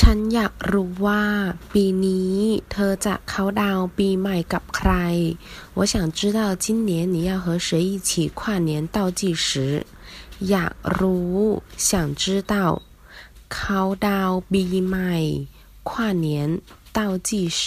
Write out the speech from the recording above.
ฉันอยากรู้ว่าปีนี้เธอจะเขาดาวปีใหม่กับใคร我想知道今年你要和谁一起跨年倒计时อยากรู้想知道เขาดาวปีใหม่跨年倒计时